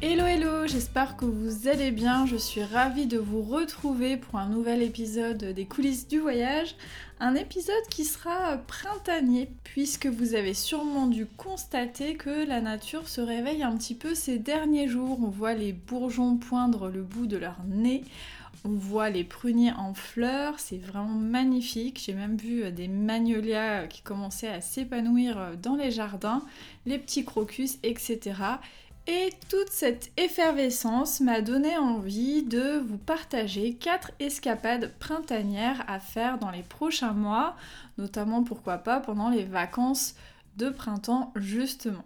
Hello hello, j'espère que vous allez bien. Je suis ravie de vous retrouver pour un nouvel épisode des coulisses du voyage. Un épisode qui sera printanier puisque vous avez sûrement dû constater que la nature se réveille un petit peu ces derniers jours. On voit les bourgeons poindre le bout de leur nez. On voit les pruniers en fleurs, c'est vraiment magnifique. J'ai même vu des magnolias qui commençaient à s'épanouir dans les jardins, les petits crocus, etc. Et toute cette effervescence m'a donné envie de vous partager quatre escapades printanières à faire dans les prochains mois, notamment pourquoi pas pendant les vacances de printemps justement.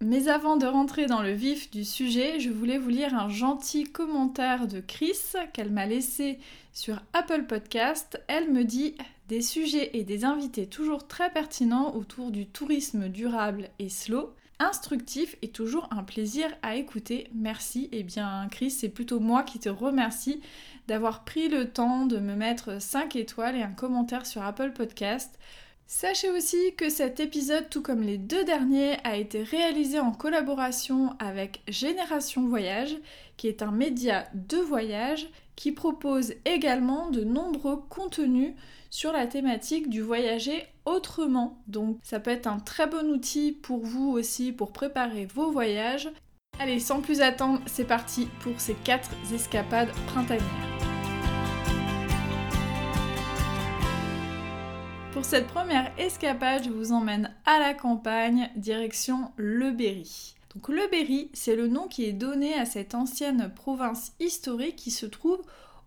Mais avant de rentrer dans le vif du sujet, je voulais vous lire un gentil commentaire de Chris qu'elle m'a laissé sur Apple Podcast. Elle me dit des sujets et des invités toujours très pertinents autour du tourisme durable et slow instructif et toujours un plaisir à écouter. Merci. Et eh bien Chris, c'est plutôt moi qui te remercie d'avoir pris le temps de me mettre 5 étoiles et un commentaire sur Apple Podcast. Sachez aussi que cet épisode, tout comme les deux derniers, a été réalisé en collaboration avec Génération Voyage, qui est un média de voyage qui propose également de nombreux contenus sur la thématique du voyager autrement. Donc ça peut être un très bon outil pour vous aussi pour préparer vos voyages. Allez, sans plus attendre, c'est parti pour ces quatre escapades printanières. Pour cette première escapade, je vous emmène à la campagne, direction Le Berry. Donc Le Berry, c'est le nom qui est donné à cette ancienne province historique qui se trouve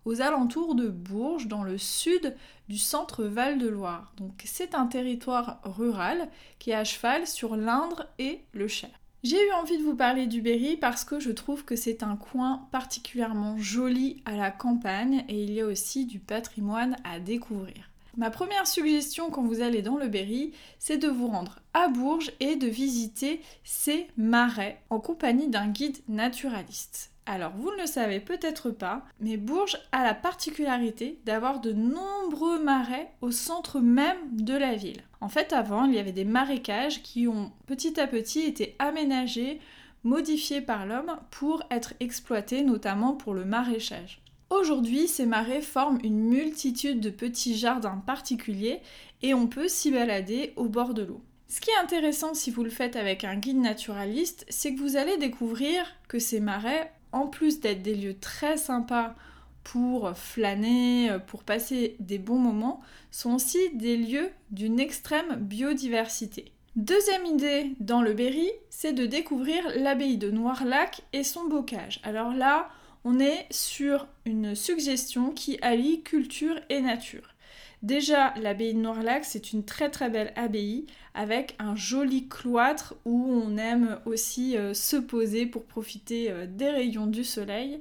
aux alentours de Bourges, dans le sud du centre Val-de-Loire. Donc c'est un territoire rural qui est à cheval sur l'Indre et le Cher. J'ai eu envie de vous parler du Berry parce que je trouve que c'est un coin particulièrement joli à la campagne et il y a aussi du patrimoine à découvrir. Ma première suggestion quand vous allez dans le Berry, c'est de vous rendre à Bourges et de visiter ces marais en compagnie d'un guide naturaliste. Alors, vous ne le savez peut-être pas, mais Bourges a la particularité d'avoir de nombreux marais au centre même de la ville. En fait, avant, il y avait des marécages qui ont petit à petit été aménagés, modifiés par l'homme pour être exploités, notamment pour le maraîchage. Aujourd'hui, ces marais forment une multitude de petits jardins particuliers et on peut s'y balader au bord de l'eau. Ce qui est intéressant si vous le faites avec un guide naturaliste, c'est que vous allez découvrir que ces marais en plus d'être des lieux très sympas pour flâner, pour passer des bons moments, sont aussi des lieux d'une extrême biodiversité. Deuxième idée dans le Berry, c'est de découvrir l'abbaye de Noirlac et son bocage. Alors là, on est sur une suggestion qui allie culture et nature. Déjà, l'abbaye de Noirlac, c'est une très très belle abbaye avec un joli cloître où on aime aussi euh, se poser pour profiter euh, des rayons du soleil.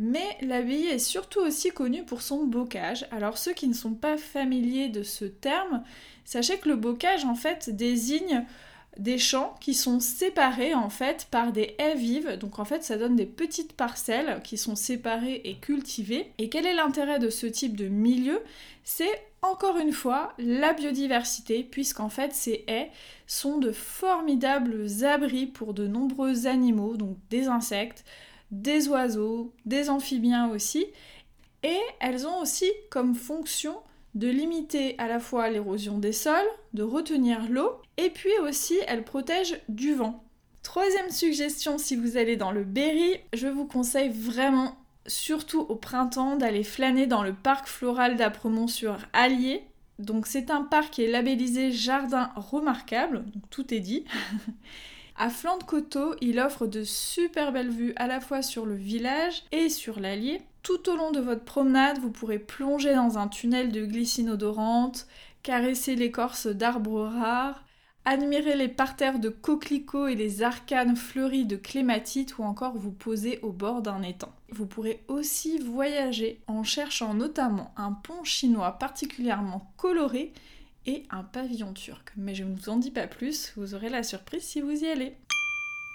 Mais l'abbaye est surtout aussi connue pour son bocage. Alors ceux qui ne sont pas familiers de ce terme, sachez que le bocage en fait désigne des champs qui sont séparés en fait par des haies vives. Donc en fait ça donne des petites parcelles qui sont séparées et cultivées. Et quel est l'intérêt de ce type de milieu? C'est encore une fois la biodiversité puisqu'en fait ces haies sont de formidables abris pour de nombreux animaux, donc des insectes, des oiseaux, des amphibiens aussi. Et elles ont aussi comme fonction de limiter à la fois l'érosion des sols, de retenir l'eau, et puis aussi elles protègent du vent. Troisième suggestion, si vous allez dans le Berry, je vous conseille vraiment, surtout au printemps, d'aller flâner dans le parc floral d'Apremont sur Allier. Donc c'est un parc qui est labellisé Jardin remarquable, donc tout est dit. À flanc de coteau, il offre de super belles vues à la fois sur le village et sur l'Allier. Tout au long de votre promenade, vous pourrez plonger dans un tunnel de glycine odorante, caresser l'écorce d'arbres rares, admirer les parterres de coquelicots et les arcanes fleuries de clématites ou encore vous poser au bord d'un étang. Vous pourrez aussi voyager en cherchant notamment un pont chinois particulièrement coloré et un pavillon turc. Mais je ne vous en dis pas plus, vous aurez la surprise si vous y allez.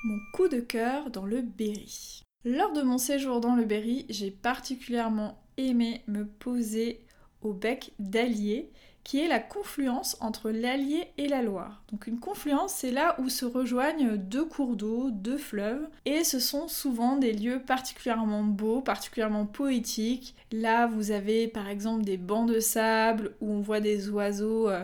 Mon coup de cœur dans le Berry. Lors de mon séjour dans le Berry, j'ai particulièrement aimé me poser au bec d'Allier, qui est la confluence entre l'Allier et la Loire. Donc une confluence, c'est là où se rejoignent deux cours d'eau, deux fleuves, et ce sont souvent des lieux particulièrement beaux, particulièrement poétiques. Là, vous avez par exemple des bancs de sable où on voit des oiseaux euh,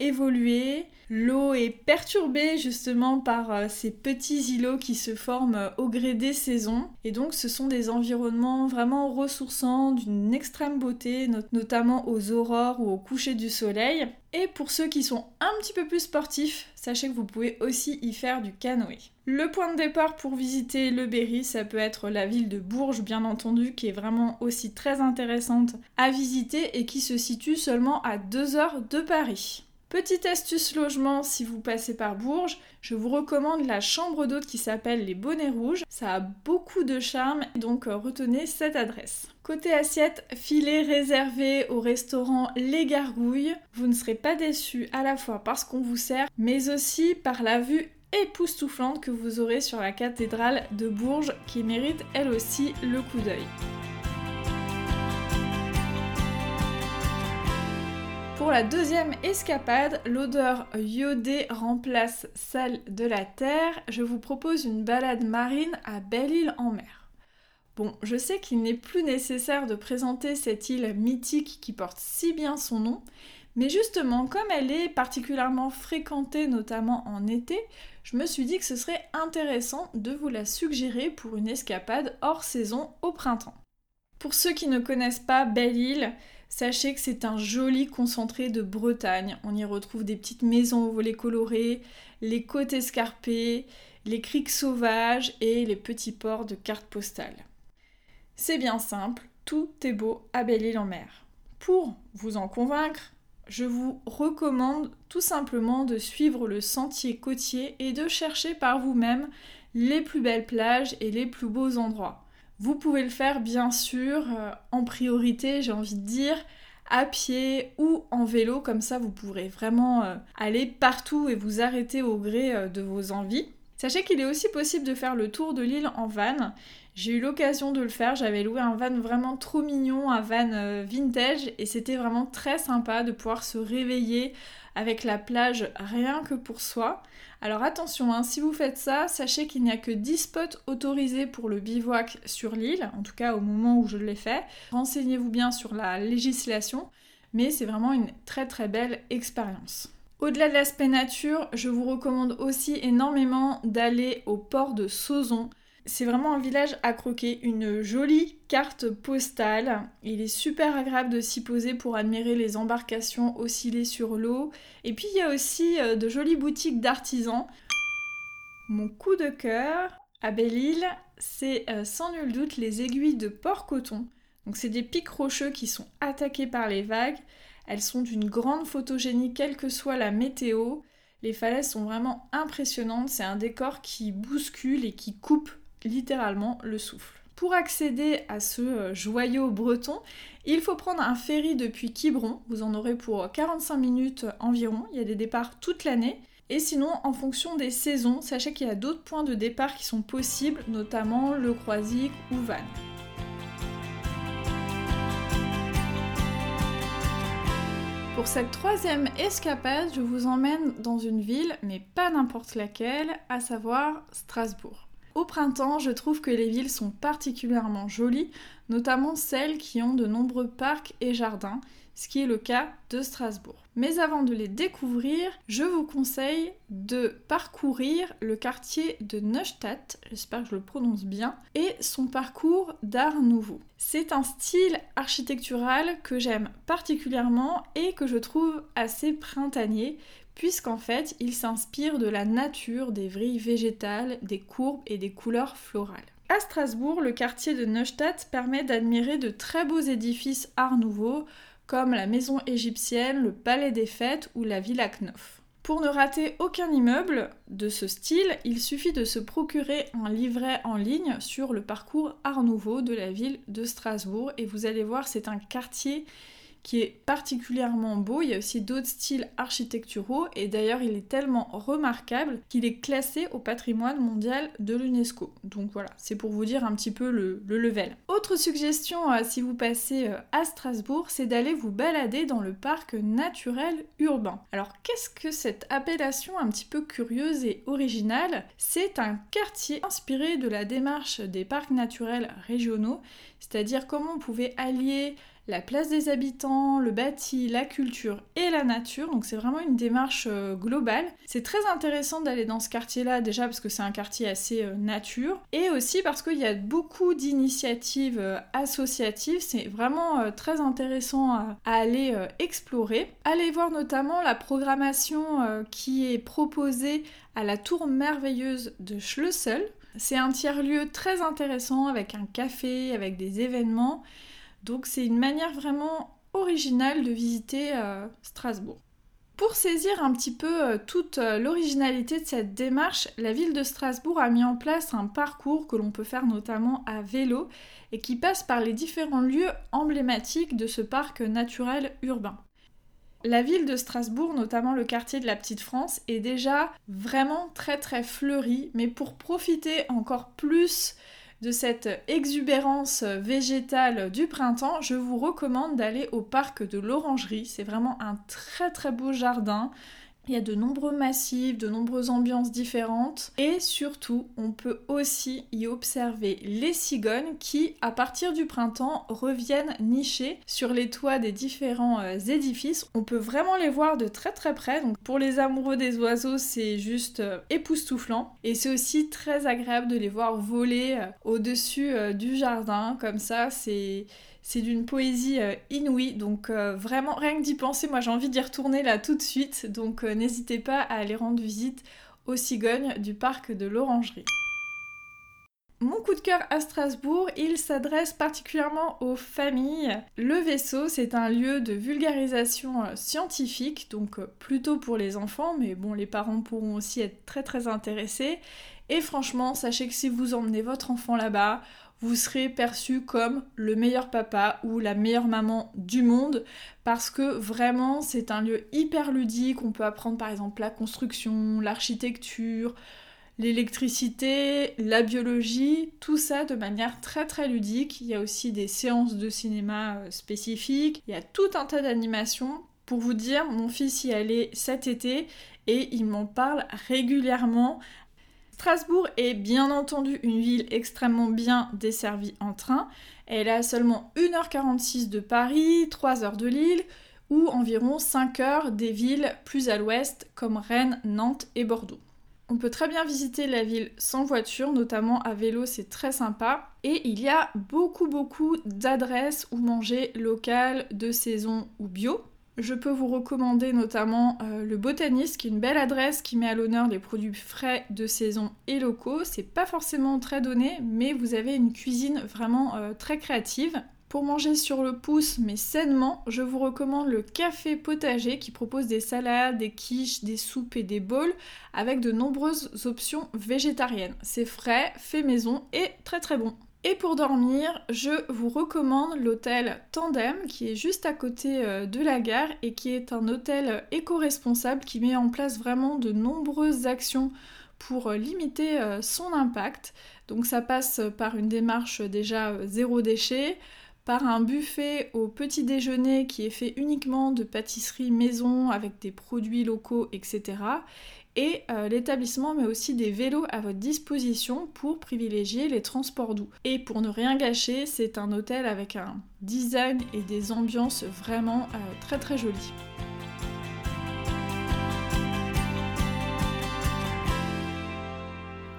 évoluer. L'eau est perturbée justement par euh, ces petits îlots qui se forment euh, au gré des saisons. Et donc ce sont des environnements vraiment ressourçants, d'une extrême beauté, notamment aux aurores ou au coucher du soleil. Et pour ceux qui sont un petit peu plus sportifs, sachez que vous pouvez aussi y faire du canoë. Le point de départ pour visiter le Berry, ça peut être la ville de Bourges, bien entendu, qui est vraiment aussi très intéressante à visiter et qui se situe seulement à 2 heures de Paris. Petite astuce logement si vous passez par Bourges, je vous recommande la chambre d'hôte qui s'appelle les Bonnets Rouges. Ça a beaucoup de charme, donc euh, retenez cette adresse. Côté assiette, filet réservé au restaurant Les Gargouilles. Vous ne serez pas déçus à la fois parce qu'on vous sert, mais aussi par la vue époustouflante que vous aurez sur la cathédrale de Bourges qui mérite elle aussi le coup d'œil. Pour la deuxième escapade, l'odeur iodée remplace celle de la terre. Je vous propose une balade marine à Belle-Île-en-Mer. Bon, je sais qu'il n'est plus nécessaire de présenter cette île mythique qui porte si bien son nom, mais justement, comme elle est particulièrement fréquentée, notamment en été, je me suis dit que ce serait intéressant de vous la suggérer pour une escapade hors saison au printemps. Pour ceux qui ne connaissent pas Belle-Île, Sachez que c'est un joli concentré de Bretagne. On y retrouve des petites maisons aux volets colorés, les côtes escarpées, les criques sauvages et les petits ports de cartes postales. C'est bien simple, tout est beau à Belle-Île-en-Mer. Pour vous en convaincre, je vous recommande tout simplement de suivre le sentier côtier et de chercher par vous-même les plus belles plages et les plus beaux endroits. Vous pouvez le faire bien sûr euh, en priorité, j'ai envie de dire, à pied ou en vélo, comme ça vous pourrez vraiment euh, aller partout et vous arrêter au gré euh, de vos envies. Sachez qu'il est aussi possible de faire le tour de l'île en van. J'ai eu l'occasion de le faire, j'avais loué un van vraiment trop mignon, un van vintage, et c'était vraiment très sympa de pouvoir se réveiller avec la plage rien que pour soi. Alors attention, hein, si vous faites ça, sachez qu'il n'y a que 10 spots autorisés pour le bivouac sur l'île, en tout cas au moment où je l'ai fait. Renseignez-vous bien sur la législation, mais c'est vraiment une très très belle expérience. Au-delà de l'aspect nature, je vous recommande aussi énormément d'aller au port de Sauzon. C'est vraiment un village à croquer, une jolie carte postale. Il est super agréable de s'y poser pour admirer les embarcations osciller sur l'eau. Et puis il y a aussi euh, de jolies boutiques d'artisans. Mon coup de cœur à Belle-Île, c'est euh, sans nul doute les aiguilles de porc-coton. Donc c'est des pics rocheux qui sont attaqués par les vagues. Elles sont d'une grande photogénie quelle que soit la météo. Les falaises sont vraiment impressionnantes, c'est un décor qui bouscule et qui coupe littéralement le souffle. Pour accéder à ce euh, joyau breton, il faut prendre un ferry depuis Quiberon. Vous en aurez pour 45 minutes environ. Il y a des départs toute l'année. Et sinon, en fonction des saisons, sachez qu'il y a d'autres points de départ qui sont possibles, notamment le Croisic ou Vannes. Pour cette troisième escapade, je vous emmène dans une ville, mais pas n'importe laquelle, à savoir Strasbourg. Au printemps, je trouve que les villes sont particulièrement jolies, notamment celles qui ont de nombreux parcs et jardins, ce qui est le cas de Strasbourg. Mais avant de les découvrir, je vous conseille de parcourir le quartier de Neustadt, j'espère que je le prononce bien, et son parcours d'art nouveau. C'est un style architectural que j'aime particulièrement et que je trouve assez printanier puisqu'en fait il s'inspire de la nature, des vrilles végétales, des courbes et des couleurs florales. À Strasbourg, le quartier de Neustadt permet d'admirer de très beaux édifices art nouveau, comme la maison égyptienne, le palais des fêtes ou la Villa Knopf. Pour ne rater aucun immeuble de ce style, il suffit de se procurer un livret en ligne sur le parcours Art Nouveau de la ville de Strasbourg et vous allez voir c'est un quartier qui est particulièrement beau. Il y a aussi d'autres styles architecturaux et d'ailleurs il est tellement remarquable qu'il est classé au patrimoine mondial de l'UNESCO. Donc voilà, c'est pour vous dire un petit peu le, level. Autre suggestion euh, si vous passez euh, à Strasbourg, c'est d'aller vous balader dans le parc naturel urbain. Alors qu'est-ce que cette appellation un petit peu curieuse et originale? C'est un quartier inspiré de la démarche des parcs naturels régionaux, c'est-à-dire comment on pouvait allier la place des habitants, le bâti, la culture et la nature. Donc c'est vraiment une démarche euh, globale. C'est très intéressant d'aller dans ce quartier-là déjà parce que c'est un quartier assez euh, nature et aussi parce qu'il y a beaucoup d'initiatives euh, associatives. C'est vraiment très intéressant à, aller explorer. Allez voir notamment la programmation qui est proposée à la tour merveilleuse de Schlüssel. C'est un tiers-lieu très intéressant avec un café, avec des événements donc c'est une manière vraiment originale de visiter euh, Strasbourg. Pour saisir un petit peu euh, toute euh, l'originalité de cette démarche, la ville de Strasbourg a mis en place un parcours que l'on peut faire notamment à vélo et qui passe par les différents lieux emblématiques de ce parc naturel urbain. La ville de Strasbourg, notamment le quartier de la Petite France, est déjà vraiment très très fleurie, mais pour profiter encore plus de cette exubérance végétale du printemps, je vous recommande d'aller au parc de l'Orangerie. C'est vraiment un très très beau jardin il y a de nombreux massifs, de nombreuses ambiances différentes. Et surtout on peut aussi y observer les cigognes qui à partir du printemps reviennent nicher sur les toits des différents euh, édifices. On peut vraiment les voir de très très près. Donc pour les amoureux des oiseaux c'est juste euh, époustouflant. Et c'est aussi très agréable de les voir voler euh, au-dessus du jardin. Comme ça c'est c'est d'une poésie euh, inouïe, donc euh, vraiment rien que d'y penser, moi j'ai envie d'y retourner là tout de suite, donc euh, n'hésitez pas à aller rendre visite aux cigognes du parc de l'Orangerie. Mon coup de cœur à Strasbourg, il s'adresse particulièrement aux familles. Le vaisseau, c'est un lieu de vulgarisation scientifique, donc plutôt pour les enfants, mais bon, les parents pourront aussi être très très intéressés. Et franchement, sachez que si vous emmenez votre enfant là-bas, vous serez perçu comme le meilleur papa ou la meilleure maman du monde parce que vraiment c'est un lieu hyper ludique, on peut apprendre par exemple la construction, l'architecture, l'électricité, la biologie, tout ça de manière très très ludique. Il y a aussi des séances de cinéma euh, spécifiques, il y a tout un tas d'animations. Pour vous dire, mon fils y allait cet été et il m'en parle régulièrement Strasbourg est bien entendu une ville extrêmement bien desservie en train. Elle a seulement 1h46 de Paris, 3h de Lille ou environ 5 heures des villes plus à l'ouest comme Rennes, Nantes et Bordeaux. On peut très bien visiter la ville sans voiture, notamment à vélo, c'est très sympa. Et il y a beaucoup beaucoup d'adresses où manger local, de saison ou bio. Je peux vous recommander notamment euh, le Botaniste, qui est une belle adresse qui met à l'honneur les produits frais de saison et locaux. C'est pas forcément très donné, mais vous avez une cuisine vraiment euh, très créative. Pour manger sur le pouce, mais sainement, je vous recommande le café potager qui propose des salades, des quiches, des soupes et des bowls avec de nombreuses options végétariennes. C'est frais, fait maison et très très bon. Et pour dormir, je vous recommande l'hôtel Tandem qui est juste à côté euh, de la gare et qui est un hôtel éco-responsable qui met en place vraiment de nombreuses actions pour euh, limiter euh, son impact. Donc ça passe par une démarche déjà zéro déchet, par un buffet au petit déjeuner qui est fait uniquement de pâtisserie maison avec des produits locaux, etc. Et euh, l'établissement met aussi des vélos à votre disposition pour privilégier les transports doux. Et pour ne rien gâcher, c'est un hôtel avec un design et des ambiances vraiment euh, très très jolies.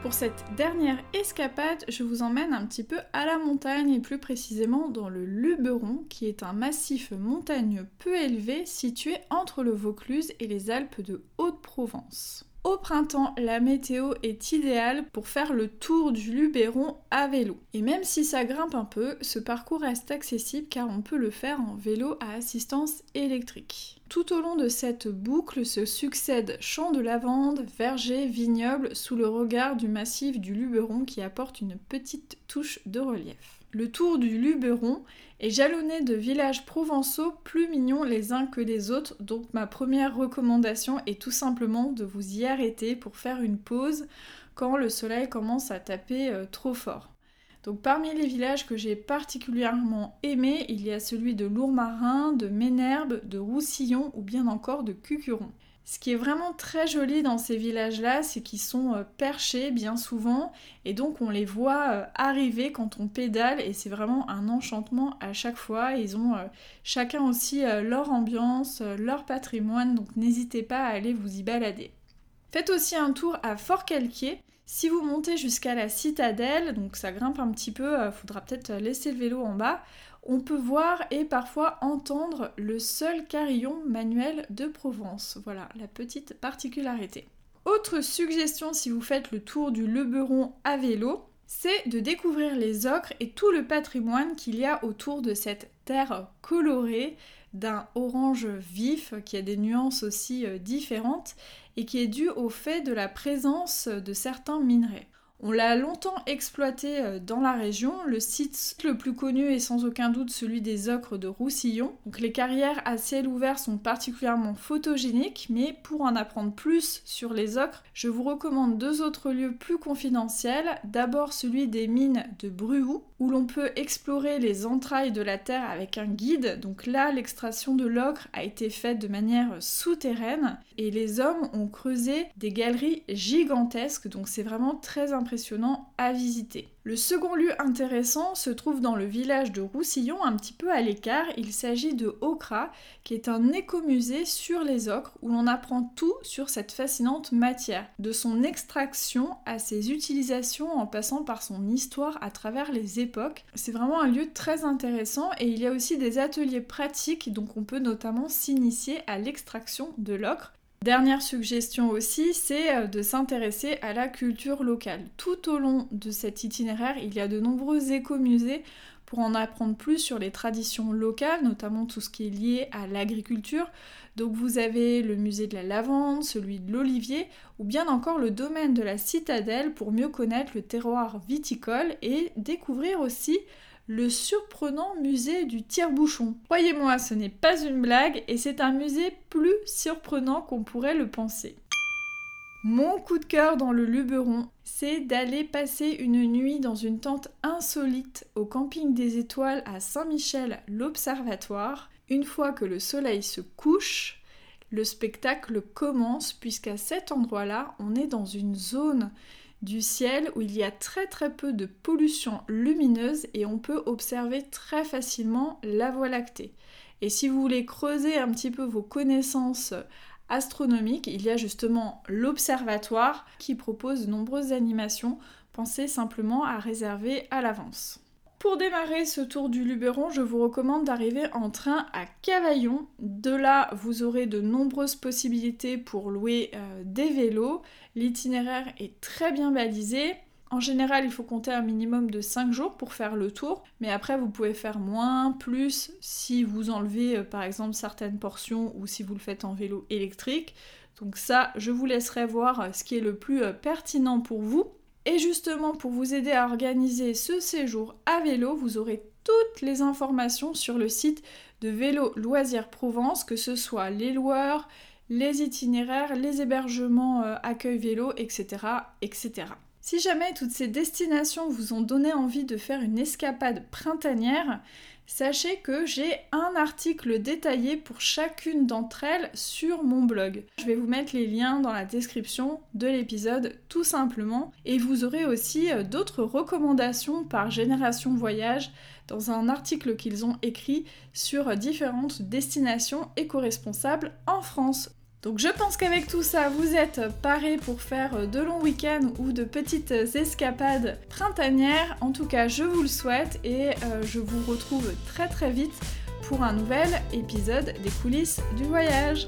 Pour cette dernière escapade, je vous emmène un petit peu à la montagne et plus précisément dans le Luberon, qui est un massif montagneux peu élevé situé entre le Vaucluse et les Alpes de Haute-Provence. Au printemps, la météo est idéale pour faire le tour du Luberon à vélo. Et même si ça grimpe un peu, ce parcours reste accessible car on peut le faire en vélo à assistance électrique. Tout au long de cette boucle se succèdent champs de lavande, vergers, vignobles sous le regard du massif du Luberon qui apporte une petite touche de relief. Le tour du Luberon est jalonné de villages provençaux plus mignons les uns que les autres, donc ma première recommandation est tout simplement de vous y arrêter pour faire une pause quand le soleil commence à taper euh, trop fort. Donc parmi les villages que j'ai particulièrement aimés, il y a celui de Lourmarin, de Ménherbe, de Roussillon ou bien encore de Cucuron. Ce qui est vraiment très joli dans ces villages-là, c'est qu'ils sont euh, perchés bien souvent et donc on les voit euh, arriver quand on pédale et c'est vraiment un enchantement à chaque fois. Ils ont euh, chacun aussi leur ambiance, leur patrimoine, donc n'hésitez pas à aller vous y balader. Faites aussi un tour à Fort-Calquier. Si vous montez jusqu'à la citadelle, donc ça grimpe un petit peu, il faudra peut-être laisser le vélo en bas, on peut voir et parfois entendre le seul carillon manuel de Provence. Voilà la petite particularité. Autre suggestion si vous faites le tour du Leberon à vélo, c'est de découvrir les ocres et tout le patrimoine qu'il y a autour de cette terre colorée d'un orange vif qui a des nuances aussi euh, différentes et qui est dû au fait de la présence de certains minerais. On l'a longtemps exploité euh, dans la région. Le site le plus connu est sans aucun doute celui des ocres de Roussillon. Donc les carrières à ciel ouvert sont particulièrement photogéniques, mais pour en apprendre plus sur les ocres, je vous recommande deux autres lieux plus confidentiels. D'abord celui des mines de Bruhou, où l'on peut explorer les entrailles de la Terre avec un guide. Donc là, l'extraction de l'ocre a été faite de manière souterraine et les hommes ont creusé des galeries gigantesques. Donc c'est vraiment très important à visiter. Le second lieu intéressant se trouve dans le village de Roussillon, un petit peu à l'écart. Il s'agit de Okra, qui est un écomusée sur les ocres où l'on apprend tout sur cette fascinante matière, de son extraction à ses utilisations en passant par son histoire à travers les époques. C'est vraiment un lieu très intéressant et il y a aussi des ateliers pratiques, donc on peut notamment s'initier à l'extraction de l'ocre. Dernière suggestion aussi, c'est euh, de s'intéresser à la culture locale. Tout au long de cet itinéraire, il y a de nombreux écomusées pour en apprendre plus sur les traditions locales, notamment tout ce qui est lié à l'agriculture. Donc vous avez le musée de la lavande, celui de l'olivier, ou bien encore le domaine de la citadelle pour mieux connaître le terroir viticole et découvrir aussi le surprenant musée du tire-bouchon. Croyez-moi, ce n'est pas une blague et c'est un musée plus surprenant qu'on pourrait le penser. Mon coup de cœur dans le Luberon, c'est d'aller passer une nuit dans une tente insolite au camping des étoiles à Saint-Michel, l'Observatoire. Une fois que le soleil se couche, le spectacle commence puisqu'à cet endroit-là, on est dans une zone du ciel où il y a très très peu de pollution lumineuse et on peut observer très facilement la Voie lactée. Et si vous voulez creuser un petit peu vos connaissances astronomiques, il y a justement l'observatoire qui propose de nombreuses animations. Pensez simplement à réserver à l'avance. Pour démarrer ce tour du Luberon, je vous recommande d'arriver en train à Cavaillon. De là, vous aurez de nombreuses possibilités pour louer euh, des vélos. L'itinéraire est très bien balisé. En général, il faut compter un minimum de 5 jours pour faire le tour, mais après vous pouvez faire moins, plus si vous enlevez euh, par exemple certaines portions ou si vous le faites en vélo électrique. Donc ça, je vous laisserai voir euh, ce qui est le plus pertinent pour vous. Et justement, pour vous aider à organiser ce séjour à vélo, vous aurez toutes les informations sur le site de Vélo Loisirs Provence, que ce soit les loueurs, les itinéraires, les hébergements euh, accueil vélo, etc., etc. Si jamais toutes ces destinations vous ont donné envie de faire une escapade printanière, sachez que j'ai un article détaillé pour chacune d'entre elles sur mon blog. Je vais vous mettre les liens dans la description de l'épisode tout simplement et vous aurez aussi euh, d'autres recommandations par Génération Voyage dans un article qu'ils ont écrit sur différentes destinations éco-responsables en France. Donc je pense qu'avec tout ça, vous êtes parés pour faire de longs week-ends ou de petites escapades printanières. En tout cas, je vous le souhaite et euh, je vous retrouve très très vite pour un nouvel épisode des coulisses du voyage.